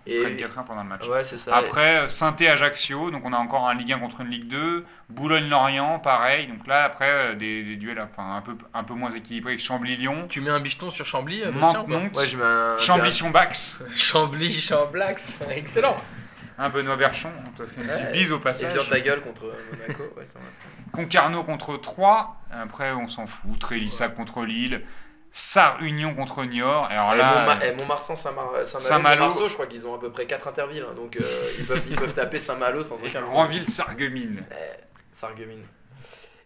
ils et... prennent 4-1 pendant le match. Ouais, c'est ça. Après, saint Ajaccio, donc on a encore un Ligue 1 contre une Ligue 2. Boulogne-Lorient, pareil. Donc là, après, des, des duels enfin, un, peu, un peu moins équilibrés. Chambly-Lyon, Tu mets un bicheton sur Chambly, Mantes-Monte, Ouais, je mets un. Chambly-Chombax, Chambly, Chamblax, excellent. Un Benoît Berchon. On te fait une petite bise au Et bien passage. ta gueule contre Monaco. Ouais, ça. Concarneau contre 3. Après, on s'en fout. Trélissa contre Lille. Sar-Union contre Niort. Alors Et là, Montma- et Montmarsan, Saint-Malo, Saint-Malo. Montmarsan, je crois qu'ils ont à peu près 4 intervilles. hein, donc euh, ils, peuvent, ils peuvent taper Saint-Malo sans et aucun Grandville-Sarreguemines. Sarreguemines.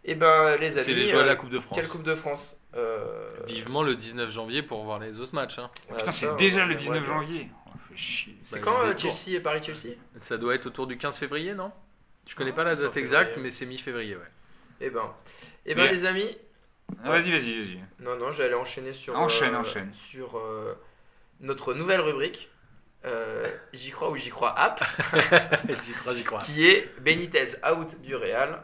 Et ben les amis. C'est les à euh, la Coupe de France. Quelle Coupe de France Euh, Vivement le 19 janvier pour voir les autres matchs. hein. Putain, c'est déjà le aimerait 19 bien. janvier. Chier. C'est Bah, quand euh. Chelsea et Paris-Chelsea Ça doit être autour du 15 février, non? Je connais Ah, pas la date exacte, mais c'est mi-février, ouais. Eh ben, eh ben Mais- les amis. Ah, Vas-y, vas-y, vas-y. Non, non, j'allais enchaîner sur. Enchaîne, euh, enchaîne. Sur euh, notre nouvelle rubrique. euh, j'y crois ou j'y crois app, j'y crois, j'y crois. qui est Benitez out du Real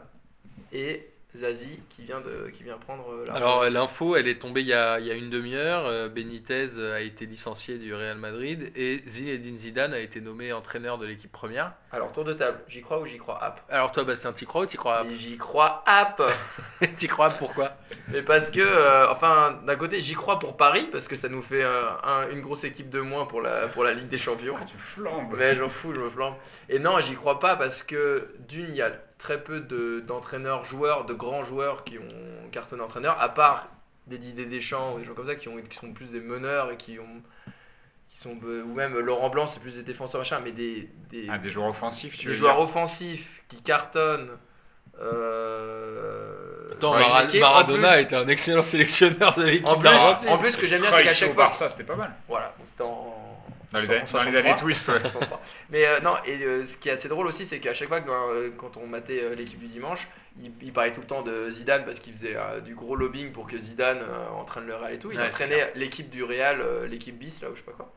et Zazie qui vient de qui vient prendre euh, la Alors l'info, elle est tombée il y a, il y a une demi-heure. Euh, Benitez a été licencié du Real Madrid et Zinedine Zidane a été nommé entraîneur de l'équipe première. Alors tour de table, j'y crois ou j'y crois app? Alors toi, Bastien, t'y crois ou t'y crois Mais J'y crois app T'y crois pourquoi? Mais parce que, euh, enfin, d'un côté, j'y crois pour Paris, parce que ça nous fait euh, un- une grosse équipe de moins pour la, pour la Ligue des Champions. Ah, tu flambes. Mais j'en fous, je me flambe. Et non, j'y crois pas parce que d'une, il y a très peu de- d'entraîneurs, joueurs, de grands joueurs qui ont cartonné entraîneur, à part des Didier Deschamps ou des gens comme ça qui, ont, qui sont plus des meneurs et qui ont. Qui sont, ou même Laurent Blanc, c'est plus des défenseurs, machin, mais des, des, Ah, des joueurs offensifs, tu des veux joueurs dire. offensifs qui cartonnent. Euh, Attends. Maradona était un excellent sélectionneur de l'équipe en en plus, ce que j'aime bien, c'est qu'à chaque fois. Barça, c'était pas mal. Voilà, c'était en. Dans les, en années- dans les 63. années twist, ouais. 63. Mais euh, non, et euh, ce qui est assez drôle aussi, c'est qu'à chaque fois que dans, euh, quand on matait l'équipe du dimanche, il, il parlait tout le temps de Zidane parce qu'il faisait du gros lobbying pour que Zidane entraîne le Real et tout. Il Ouais, entraînait l'équipe du Real, l'équipe bis là ou je sais pas quoi.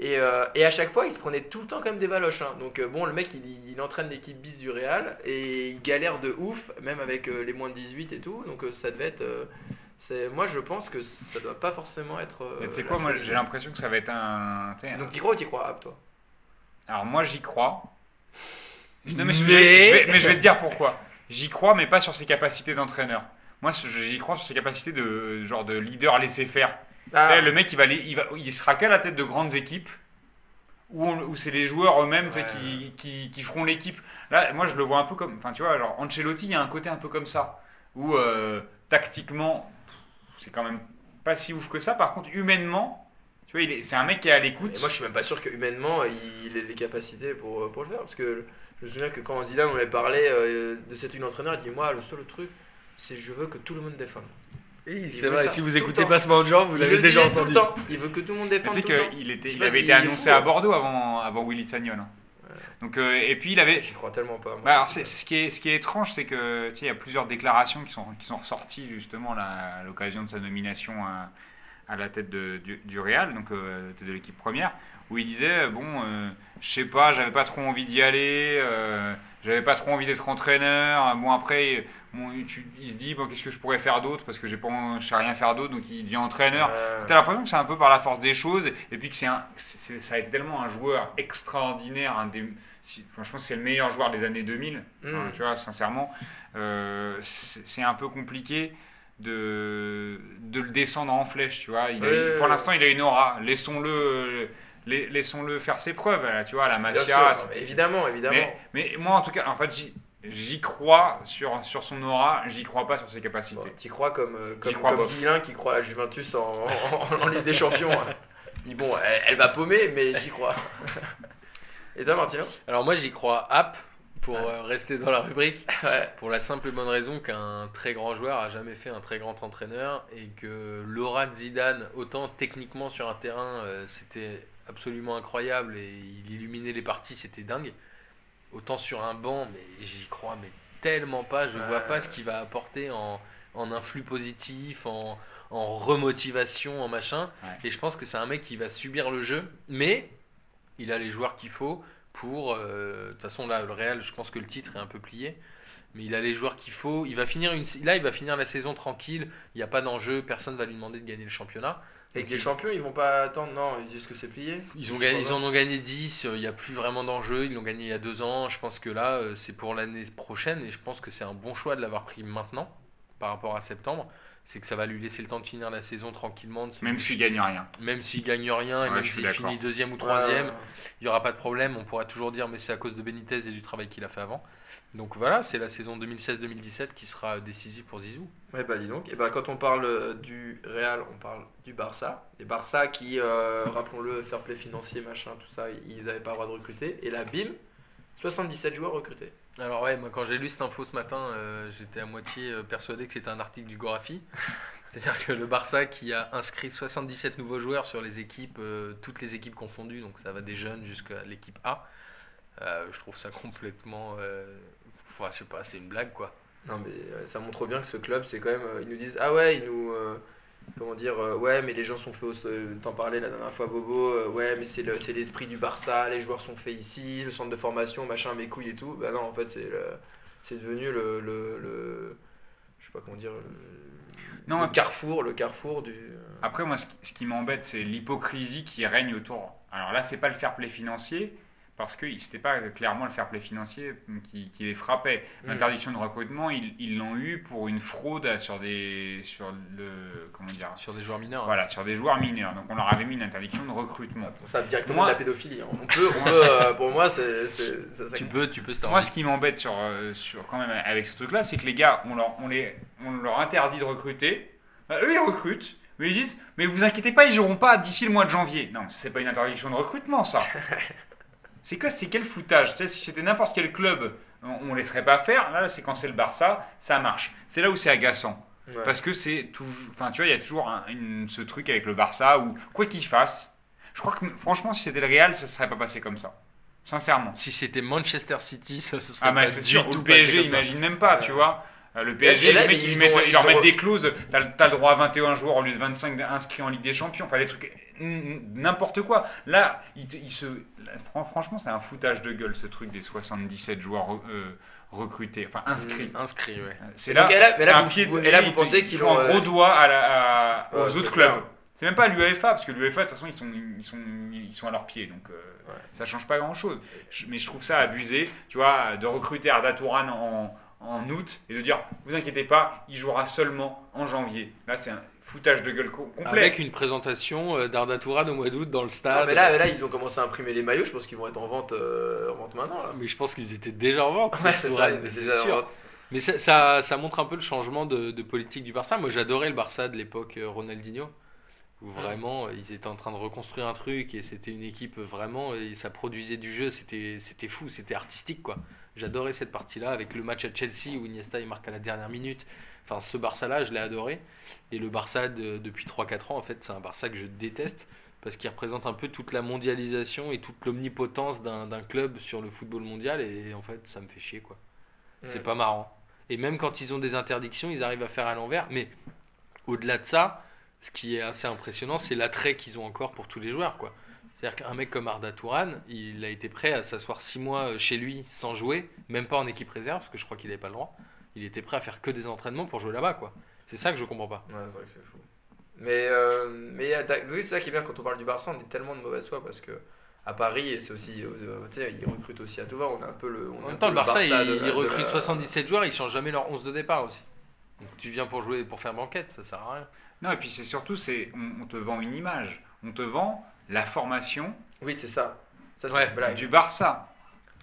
Et, euh, et à chaque fois, il se prenait tout le temps comme des valoches. hein. Donc euh, bon, le mec, il, il entraîne l'équipe bis du Real et il galère de ouf, même avec euh, les moins de 18 et tout. Donc ça devait être. C'est moi, je pense que ça doit pas forcément être. euh, tu sais quoi, moi j'ai l'impression que ça va être un. tu sais, Donc t'y crois ou t'y crois, Ab, toi? Alors moi j'y crois. Je- Non, mais, je, Mais- je vais, mais je vais te dire pourquoi. j'y crois, mais pas sur ses capacités d'entraîneur. Moi, ce- j'y crois sur ses capacités de genre de leader laisser faire. Ah, sais, Le mec, il va, les- il va, il sera qu'à la tête de grandes équipes où, on- où c'est les joueurs eux-mêmes tu sais, Ouais. qui, qui, qui feront l'équipe. Là, moi, je le vois un peu comme, enfin, tu vois, genre Ancelotti, il y a un côté un peu comme ça où euh, tactiquement, c'est quand même pas si ouf que ça. Par contre, humainement, tu vois, c'est un mec qui est à l'écoute. Et moi, je suis même pas sûr que humainement, il ait les capacités pour, euh, pour le faire. Parce que je me souviens que quand Zidane on avait parlé euh, de cet une entraîneur, il dit Moi, le seul truc, c'est que je veux que tout le monde défende. Oui, c'est vrai, si vous écoutez Passement de Jambes, disait tout le temps. Il veut que tout le monde Tu défende. sais le temps. qu'il sais il avait été annoncé à hein. Bordeaux avant, avant Willy Sagnol. hein. Donc, euh, et puis il avait, J'y crois tellement pas. moi. Bah, alors, c'est, ce, qui est, ce qui est étrange, c'est que tu sais, il y a plusieurs déclarations qui sont, qui sont ressorties justement là, à l'occasion de sa nomination à, à la tête de- du, du Real, donc euh, de l'équipe première, où il disait bon, euh, je sais pas, j'avais pas trop envie d'y aller, euh, j'avais pas trop envie d'être entraîneur. Bon après, bon, tu- il se dit bon, qu'est-ce que je pourrais faire d'autre? Parce que j'ai pas, je sais rien faire d'autre, donc il devient entraîneur. Euh, T'as l'impression que c'est un peu par la force des choses, et puis que c'est un, c'est- ça a été tellement un joueur extraordinaire, un des, si- enfin, je pense que c'est le meilleur joueur des années 2000, Mm. Enfin, tu vois, sincèrement, euh, c'est c'est un peu compliqué de, de le descendre en flèche, tu vois. Il a- Ouais, pour l'instant, il a une aura, laissons-le la- laissons-le faire ses preuves, là, tu vois, à la Masia. sûr, évidemment, évidemment. mais, mais moi, en tout cas, en fait, j'y- j'y crois sur, sur son aura, j'y crois pas sur ses capacités. Bon, T'y crois comme, euh, comme, crois comme qui croit à la Juventus en, en- en Ligue des Champions. hein. Il dit, bon, elle, elle va paumer, mais j'y crois. Et toi, Martino? Alors moi j'y crois app pour Ouais. euh, rester dans la rubrique. Ouais. Pour la simple et bonne raison qu'un très grand joueur a jamais fait un très grand entraîneur et que l'aura de Zidane, autant techniquement sur un terrain, euh, c'était absolument incroyable et il illuminait les parties, c'était dingue. Autant sur un banc, mais j'y crois mais tellement pas. Je vois Ouais. pas ce qu'il va apporter en, en influx positif, en, en remotivation, en machin. Ouais. Et je pense que c'est un mec qui va subir le jeu, mais il a les joueurs qu'il faut pour. euh, De toute façon, là, le Real, je pense que le titre est un peu plié. Mais il a les joueurs qu'il faut. Il va finir une, là, il va finir la saison tranquille. Il n'y a pas d'enjeu. Personne va lui demander de gagner le championnat. Avec Donc, les champions, ils vont pas attendre. Non, ils disent que c'est plié. Ils, ont gagné, ils en ont gagné 10. euh, Il n'y a plus vraiment d'enjeu. Ils l'ont gagné il y a deux ans. Je pense que là, euh, c'est pour l'année prochaine. Et je pense que c'est un bon choix de l'avoir pris maintenant par rapport à septembre. C'est que ça va lui laisser le temps de finir la saison tranquillement. de se Même s'il gagne rien. même s'il gagne rien et Ouais, même s'il finit deuxième ou Ouais, troisième, ouais. il n'y aura pas de problème. On pourra toujours dire mais c'est à cause de Benitez et du travail qu'il a fait avant. Donc voilà, c'est la saison 2016-2017 qui sera décisive pour Zizou. Ouais, bah dis donc. Et bah, quand on parle euh, du Real, on parle du Barça. Les Barça qui, euh, rappelons-le, fair play financier, machin, tout ça, ils n'avaient pas le droit de recruter. Et là, bim, 77 joueurs recrutés. Alors ouais, moi quand j'ai lu cette info ce matin, euh, j'étais à moitié persuadé que c'était un article du Gorafi. C'est-à-dire que le Barça qui a inscrit 77 nouveaux joueurs sur les équipes, euh, toutes les équipes confondues, donc ça va des jeunes jusqu'à l'équipe A. Euh, je trouve ça complètement... Euh, enfin, je sais pas, c'est une blague quoi. Non, mais euh, ça montre bien que ce club, c'est quand même. ils nous disent Ah ouais, ils nous. euh, comment dire euh, Ouais, mais les gens sont faits au. euh, T'en parlais la dernière fois, Bobo. euh, ouais, mais c'est le- c'est l'esprit du Barça, les joueurs sont faits ici, le centre de formation, machin, mes couilles et tout. Bah non, en fait, c'est le- c'est devenu le, le, le- Je sais pas comment dire. Le, Non, le carrefour, le carrefour du. Après, moi, ce qui, ce qui m'embête, c'est l'hypocrisie qui règne autour. Alors là, c'est pas le fair play financier, parce que c'était pas clairement le fair play financier qui, qui les frappait. Mm. L'interdiction de recrutement, ils l'ont eu pour une fraude sur des, sur le, comment dire, Sur des joueurs mineurs. voilà, sur des joueurs mineurs. Donc on leur avait mis une interdiction de recrutement. Ça directement Moi- de la pédophilie. hein. On peut, on peut euh, pour moi, c'est. Tu peux, tu peux se Moi, ce qui m'embête sur, euh, sur quand même avec ce truc-là, c'est que les gars, on leur, on les, on leur interdit de recruter. Bah, eux, ils recrutent, mais ils disent, mais vous inquiétez pas, ils joueront pas d'ici le mois de janvier. Non, c'est pas une interdiction de recrutement, ça. c'est quoi, c'est quel foutage Tu sais, Si c'était n'importe quel club, on, on laisserait pas faire. Là, c'est quand c'est le Barça, ça marche. C'est là où c'est agaçant. Ouais. Parce que c'est toujours. Enfin, tu vois, il y a toujours un- une- ce truc avec le Barça où, quoi qu'il fasse, je crois que franchement, si c'était le Real, ça serait pas passé comme ça. Sincèrement. Si c'était Manchester City, ça se serait Ah, bah pas c'est sûr, ou le PSG, imagine même pas, tu vois. Euh, Le PSG, là, les mecs, ils ils, ont- mettent- ils ils leur mettent des clauses, t'as le- t'as le droit à 21 joueurs au lieu de 25 inscrits en Ligue des Champions, enfin des trucs, n'importe quoi. Là, ils se, franchement, c'est un foutage de gueule ce truc des 77 joueurs euh, recrutés, enfin inscrits. Inscrit, ouais. C'est là, là- c'est là, un vous- pied de et là, vous pensez qu'ils vont, un euh, gros doigt à la- à- aux autres clair. clubs. C'est même pas à l'UEFA, parce que l'UEFA, de toute façon, ils sont, ils sont, ils sont à leurs pieds, donc euh, Ouais. ça change pas grand chose. Mais je trouve ça abusé, tu vois, de recruter Arda Touran en, en août et de dire vous inquiétez pas, il jouera seulement en janvier. Là, c'est un foutage de gueule co- complet. Avec une présentation euh, d'Arda Tourane au mois d'août dans le Non, stade. mais là, là, ils ont commencé à imprimer les maillots. Je pense qu'ils vont être en vente, euh, en vente maintenant. Là. Mais je pense qu'ils étaient déjà en vente. Ouais, c'est sûr. Mais ça, ça, ça montre un peu le changement de, de politique du Barça. Moi, j'adorais le Barça de l'époque euh, Ronaldinho, où vraiment ils étaient en train de reconstruire un truc et c'était une équipe vraiment, et ça produisait du jeu, c'était c'était fou, c'était artistique quoi. J'adorais cette partie-là avec le match à Chelsea où Iniesta il marque à la dernière minute. Enfin, ce Barça-là, je l'ai adoré. Et le Barça de- depuis 3-4 ans, en fait, c'est un Barça que je déteste parce qu'il représente un peu toute la mondialisation et toute l'omnipotence d'un club sur le football mondial et en fait, ça me fait chier quoi. C'est pas marrant. Et même quand ils ont des interdictions, ils arrivent à faire à l'envers. Mais au-delà de ça, ce qui est assez impressionnant, c'est l'attrait qu'ils ont encore pour tous les joueurs. quoi. C'est-à-dire qu'un mec comme Arda Touran, il a été prêt à s'asseoir six mois chez lui sans jouer, même pas en équipe réserve, parce que je crois qu'il n'avait pas le droit. Il était prêt à faire que des entraînements pour jouer là-bas. quoi. C'est ça que je comprends pas. Ouais, c'est vrai que c'est fou. Mais, euh, mais euh, oui, c'est ça qui est bien quand on parle du Barça, on est tellement de mauvaise foi parce que à Paris, et c'est aussi, euh, tu sais, ils recrutent aussi à tout va. On a un peu le. on En même temps, le Barça, il, la- il de recrute la- 77 joueurs, ils changent jamais leur 11 de départ aussi. Donc tu viens pour jouer, pour faire banquette, ça sert à rien. Non, et puis c'est surtout, c'est on, on te vend une image. On te vend la formation Oui, c'est ça. Ouais, du Barça.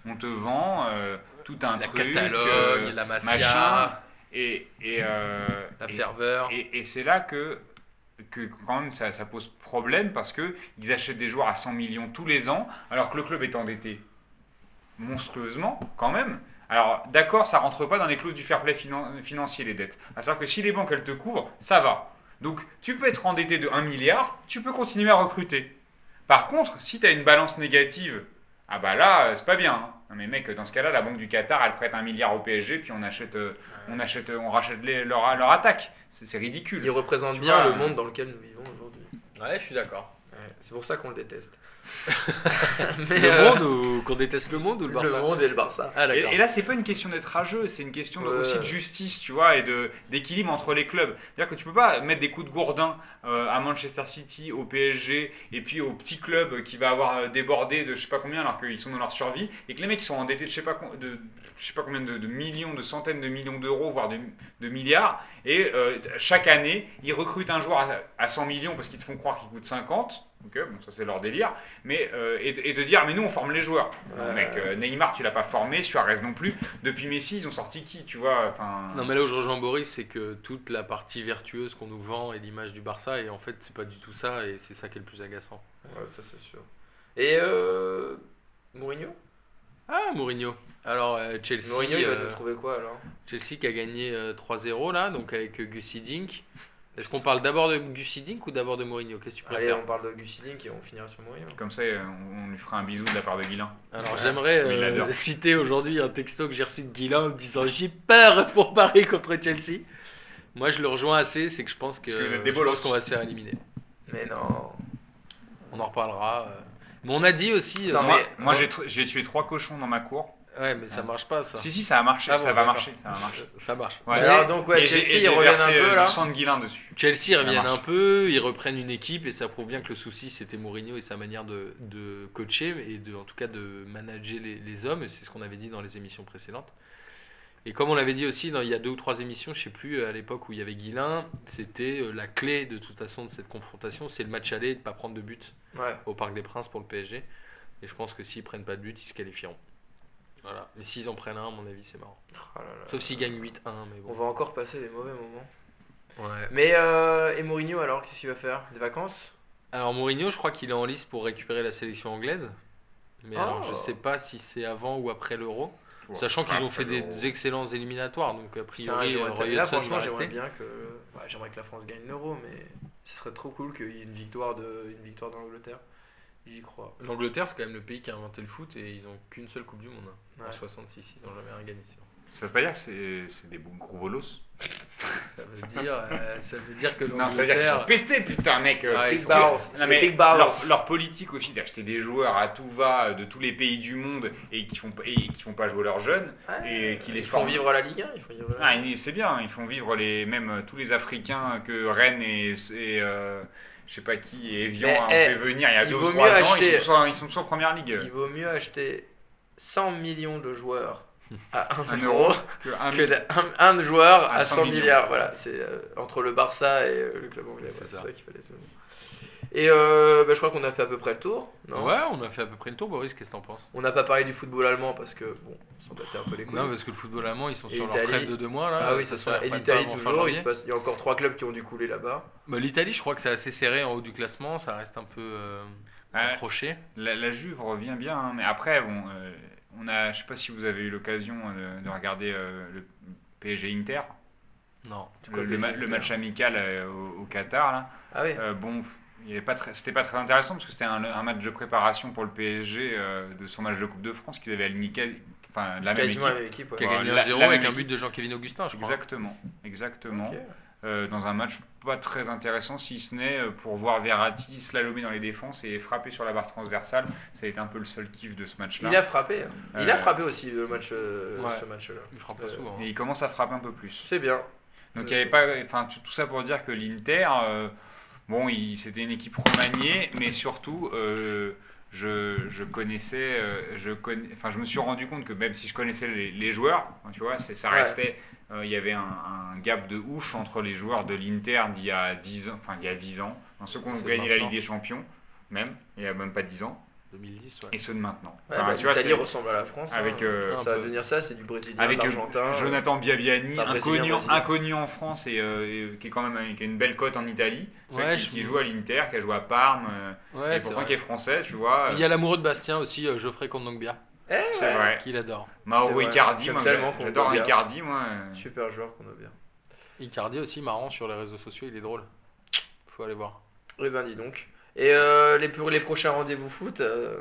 On te vend euh, tout un La truc, euh, la Masia, machin, et, et, euh, la et- ferveur. Et, et c'est là que, que quand même ça, ça pose problème parce que ils achètent des joueurs à 100 millions tous les ans alors que le club est endetté monstrueusement quand même. Alors d'accord, ça rentre pas dans les clauses du fair play finan- financier les dettes. À savoir que si les banques elles te couvrent, ça va. Donc tu peux être endetté de 1 milliard, tu peux continuer à recruter. Par contre, si tu as une balance négative, ah bah là, euh, c'est pas bien. hein. Non mais mec, dans ce cas-là, la Banque du Qatar, elle prête un milliard au PSG, puis on achète, euh, on achète, on rachète les- leur, leur attaque. C'est ridicule. Il représente Tu bien vois, le euh, monde dans lequel nous vivons aujourd'hui. Ouais, je suis d'accord. Ouais, c'est pour ça qu'on le déteste. Mais, Le euh, monde ou qu'on déteste le monde ou le Barça le monde et le Barça. Ah Et, et là, c'est pas une question d'être rageux, c'est une question aussi de justice, tu vois, et de d'équilibre entre les clubs. C'est-à-dire que tu peux pas mettre des coups de gourdin euh, à Manchester City, au PSG, et puis au petit club qui va avoir euh, débordé de je sais pas combien alors qu'ils sont dans leur survie, et que les mecs ils sont endettés de je sais pas, de, je sais pas combien de, de millions, de centaines de millions d'euros, voire de, de milliards, et euh, chaque année ils recrutent un joueur à, à 100 millions parce qu'ils te font croire qu'il coûte 50. Ok, bon, ça c'est leur délire, mais euh, et, et de dire mais nous on forme les joueurs. Mec, euh, Neymar tu l'as pas formé, Suarez non plus. Depuis Messi ils ont sorti qui, tu vois Non mais là où je rejoins Boris, c'est que toute la partie vertueuse qu'on nous vend et l'image du Barça, et en fait c'est pas du tout ça, et c'est ça qui est le plus agaçant. Ouais, ça c'est sûr. Et euh, Mourinho? Ah Mourinho. Alors euh, Chelsea, Mourinho, il va euh, nous trouver quoi alors? Chelsea qui a gagné euh, 3-0 là, donc avec euh, Gussie Dink. Est-ce qu'on parle d'abord de Gussie Dink ou d'abord de Mourinho? Qu'est-ce que tu Allez, préfères? on parle de Gussi Link et on finira sur Mourinho. comme ça on, lui fera un bisou de la part de Guilain. Alors Ouais. j'aimerais euh, citer aujourd'hui un texto que j'ai reçu de Guilain en me disant j'ai peur pour Paris contre Chelsea. Moi je le rejoins assez, c'est que je pense que, Parce que vous êtes des je bolosses. pense qu'on va se faire éliminer. Mais non. On en reparlera. euh. Mais on a dit aussi. euh, Non, moi, j'ai tué trois cochons dans ma cour. Ouais, mais ça marche pas ça. Si si ça a marché, Ah bon, ça va marcher, ça va marcher. Ça marche. Ouais. Alors, donc, ouais, Et j'ai- Chelsea, ils reviennent un peu, euh, là. du sang de Guilain dessus. Chelsea reviennent marche. un peu, ils reprennent une équipe et ça prouve bien que le souci c'était Mourinho et sa manière de, de coacher et de, en tout cas de manager les, les hommes. Et c'est ce qu'on avait dit dans les émissions précédentes. Et comme on l'avait dit aussi dans, il y a deux ou trois émissions, je sais plus, à l'époque où il y avait Guilain, c'était euh, la clé de toute façon de cette confrontation, c'est le match aller de ne pas prendre de but Ouais. au Parc des Princes pour le PSG. Et je pense que s'ils prennent pas de but, ils se qualifieront. Voilà. Mais s'ils en prennent un, à mon avis, c'est marrant. Oh là là. Sauf s'ils gagnent 8-1, mais On bon. va encore passer des mauvais moments. Ouais. Mais euh, et Mourinho alors, qu'est-ce qu'il va faire? Des vacances? Alors Mourinho, je crois qu'il est en liste pour récupérer la sélection anglaise. Mais Oh. alors, je sais pas si c'est avant ou après l'Euro. Bon, Sachant qu'ils ont fait des excellents éliminatoires. Donc a priori, j'aimerais- euh, Là franchement j'aimerais bien que ouais, j'aimerais que la France gagne l'euro mais ce serait trop cool qu'il y ait une victoire de une victoire d'Angleterre. J'y crois. L'Angleterre, c'est quand même le pays qui a inventé le foot et ils ont qu'une seule Coupe du Monde. hein. En Ouais. 66, ils n'ont jamais rien gagné. Ça veut pas dire que c'est c'est des gros bolos Ça veut dire, euh, ça veut dire que Non, ça veut dire qu'ils sont pétés, putain, mec. euh, ils Big Non, mais big leur, leur politique aussi d'acheter des joueurs à tout va de tous les pays du monde et qui font et qui font pas jouer leurs jeunes Ouais, et qui les ils font forment. vivre la Ligue 1, ils font vivre la Ah, Ligue 1. et c'est bien, ils font vivre les même euh, tous les Africains que Rennes et, et, euh, je sais pas qui et Evian Mais, a eh, fait venir il y a il deux vaut ou trois mieux ans, ils acheter- sont, tous en- ils sont première ligue. Il vaut mieux acheter 100 millions de joueurs à 1 Un euro que un que un, un joueur à À 100 100 milliards. Voilà, c'est euh, entre le Barça et le club anglais. C'est voilà, ça. ça qu'il fallait se dire. Et euh, bah, je crois qu'on a fait à peu près le tour. Non? Ouais, on a fait à peu près le tour. Boris, qu'est-ce que t'en penses? On n'a pas parlé du football allemand parce que bon, on s'en battait un peu les couilles. Non, parce que le football allemand, ils sont Et sur leur trêve de deux mois là. ah oui, c'est ça. Et reprenne pas l'Italie toujours, il, janvier. se passe... il y a encore trois clubs qui ont dû couler là-bas. Bah, L'Italie, je crois que c'est assez serré en haut du classement. Ça reste un peu euh, accroché. la, la Juve revient bien, hein, mais après, bon, euh, on a, je sais pas si vous avez eu l'occasion euh, de, de regarder euh, le PSG Inter, Non. quoi, le, le ma- le match amical euh, au, au Qatar. Là. Ah oui. Euh, bon, pas très- c'était pas très intéressant parce que c'était un, un match de préparation pour le PSG euh, de son match de Coupe de France qu'ils avaient aligné, enfin la même équipe. la même équipe. ouais. Qui a Ouais, gagné la- 1-0 la avec un but de Jean-Kévin Augustin, je crois. Exactement, exactement. Euh, dans un match pas très intéressant, si ce n'est euh, pour voir Verratti slalomer dans les défenses et frapper sur la barre transversale. Ça a été un peu le seul kiff de ce match-là. Il a frappé. hein. Il a frappé aussi le match, euh, Ouais. ce match-là. Il frappe pas Euh, souvent. hein. Et il commence à frapper un peu plus. C'est bien. Donc il y avait pas, enfin tout tout ça pour dire que l'Inter, euh, bon, c'était une équipe remaniée, mais surtout, euh, je, je connaissais, euh, je connais, enfin je me suis rendu compte que même si je connaissais les, les joueurs, tu vois, ça Ouais. restait, euh, il y avait un, un gap de ouf entre les joueurs de l'Inter d'il y a 10 ans, enfin il y a 10 ans, ceux qui ont gagné la. Ligue des Champions, même, il y a même pas 10 ans, 2010, ouais. et ceux de maintenant. Ouais, Enfin, bah, L'Italie ressemble à la France. avec, hein. euh, ça va devenir ça, c'est du brésilien, avec euh, l'argentin. Jonathan Biabiani, inconnu, inconnu en France et, euh, et qui est quand même qui a une belle cote en Italie, Ouais, qui, joue à l'Inter, qui a joué à Parme, euh, Ouais, et pourtant qui est français, tu vois. Il y a l'amoureux de Bastien aussi, euh, Geoffrey Kondogbia, Eh, C'est ouais. vrai. qu'il adore. Mauro. Icardi, moi, tellement qu'on j'adore. Icardi, moi. euh. Super joueur qu'on a bien. Icardi aussi, marrant sur les réseaux sociaux, il est drôle. Faut aller voir. Eh ben dis donc. Et euh, les, pour les prochains rendez-vous foot, euh,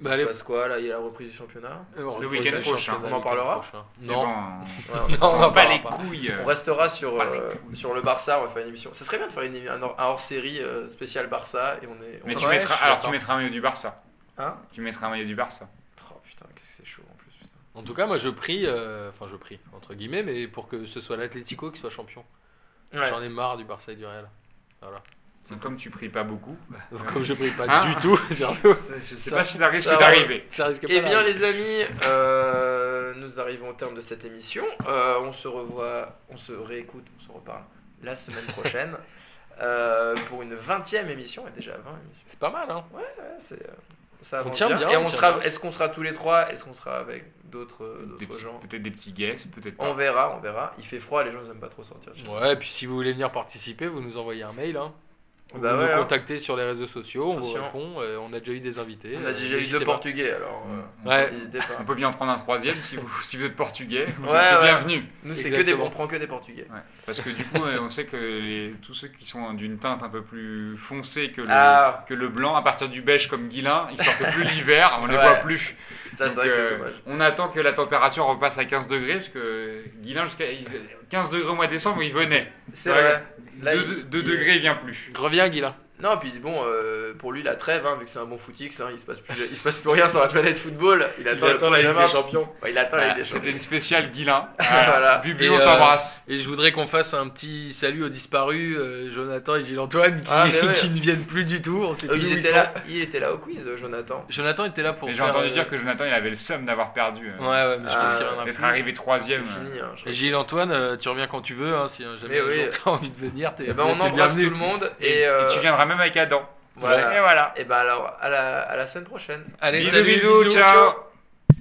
Bah, il allez, se passe quoi là Il y a la reprise du championnat? euh, Le week-end prochain. On en le parlera. Mais Non, Ouais, on bat parlera les pas. couilles. On restera sur, Pas euh, sur le Barça, on va faire une émission. Ça serait bien de faire une, un, hors- un hors-série euh, spécial Barça et on est. on Mais tu Ouais, mettras, alors tu mettras un maillot du Barça. Hein? Tu mettras un maillot du Barça. Oh putain, qu'est-ce que c'est chaud en plus. En tout cas, moi je prie, euh, enfin je prie, entre guillemets, mais pour que ce soit l'Atlético qui soit champion. Ouais. J'en ai marre du Barça et du Real. Voilà. Donc comme tu pries pas beaucoup, Donc, Comme je prie pas Hein du tout, surtout. je sais Ça- pas si ça risque d'arriver. Eh bien les amis, euh, nous arrivons au terme de cette émission. Euh, on se revoit, on se réécoute, on se reparle la semaine prochaine euh, pour une 20e émission. Et déjà 20 émissions. C'est pas mal, hein Ouais, ouais, c'est, euh, ça On avance tient bien, Et on sera, bien. est-ce qu'on sera tous les trois Est-ce qu'on sera avec d'autres, gens? Peut-être des petits guests, peut-être On verra, on verra. Il fait froid, les gens n'aiment pas trop sortir. Ouais, et puis si vous voulez venir participer, vous nous envoyez un mail. Hein. Vous Bah nous ouais, hein. contactez sur les réseaux sociaux, on vous répond. euh, on a déjà eu des invités. On a euh, déjà eu deux portugais, alors euh, Ouais. n'hésitez pas. On peut bien en prendre un troisième si vous, si vous êtes portugais. Vous Ouais, êtes ouais. bienvenus. Nous, c'est que des, on prend que des portugais. Ouais, parce que du coup, on sait que les- tous ceux qui sont d'une teinte un peu plus foncée que le, Ah. que le blanc, à partir du beige comme Guilin, ils sortent plus l'hiver, on les Ouais. voit plus. Ça, c'est Donc, vrai que c'est euh, dommage. on attend que la température repasse à 15 degrés, parce que Guilin, jusqu'à 15 degrés au mois de décembre, il venait. C'est ouais. vrai. Là, 2 il- il- degrés, il vient plus. Reviens, 你家几了？Non, puis bon, euh, pour lui, la trêve, hein, vu que c'est un bon footix, hein, il, se passe plus, il se passe plus rien sur la planète football. Il attend, le attend la Ligue des. Champions. Ouais, il attend la Voilà, Ligue des C'était une spéciale Guilin. Voilà. Bubu, Et, on euh, t'embrasse. Et je voudrais qu'on fasse un petit salut aux disparus, euh, Jonathan et Gilles-Antoine, qui, Ah, mais ouais. qui ne viennent plus du tout. On sait Euh, plus ils où ils étaient sont. là, il était là au quiz, euh, Jonathan. Jonathan était là pour. Mais j'ai entendu euh, dire que Jonathan, il avait le seum d'avoir perdu. euh, Ouais, ouais, mais je pense Ah, qu'il reviendra D'être plus. arrivé C'est troisième. Hein, Et. Gilles-Antoine, tu reviens quand tu veux, si jamais jour t'as envie de venir, t'es Eh ben, on t'es embrasse bienvenu. tout le monde. Et tu viendras même avec Adam. voilà. Et voilà. Et ben alors, à la, à la semaine prochaine. Allez, bisous, salut, bisous, ciao.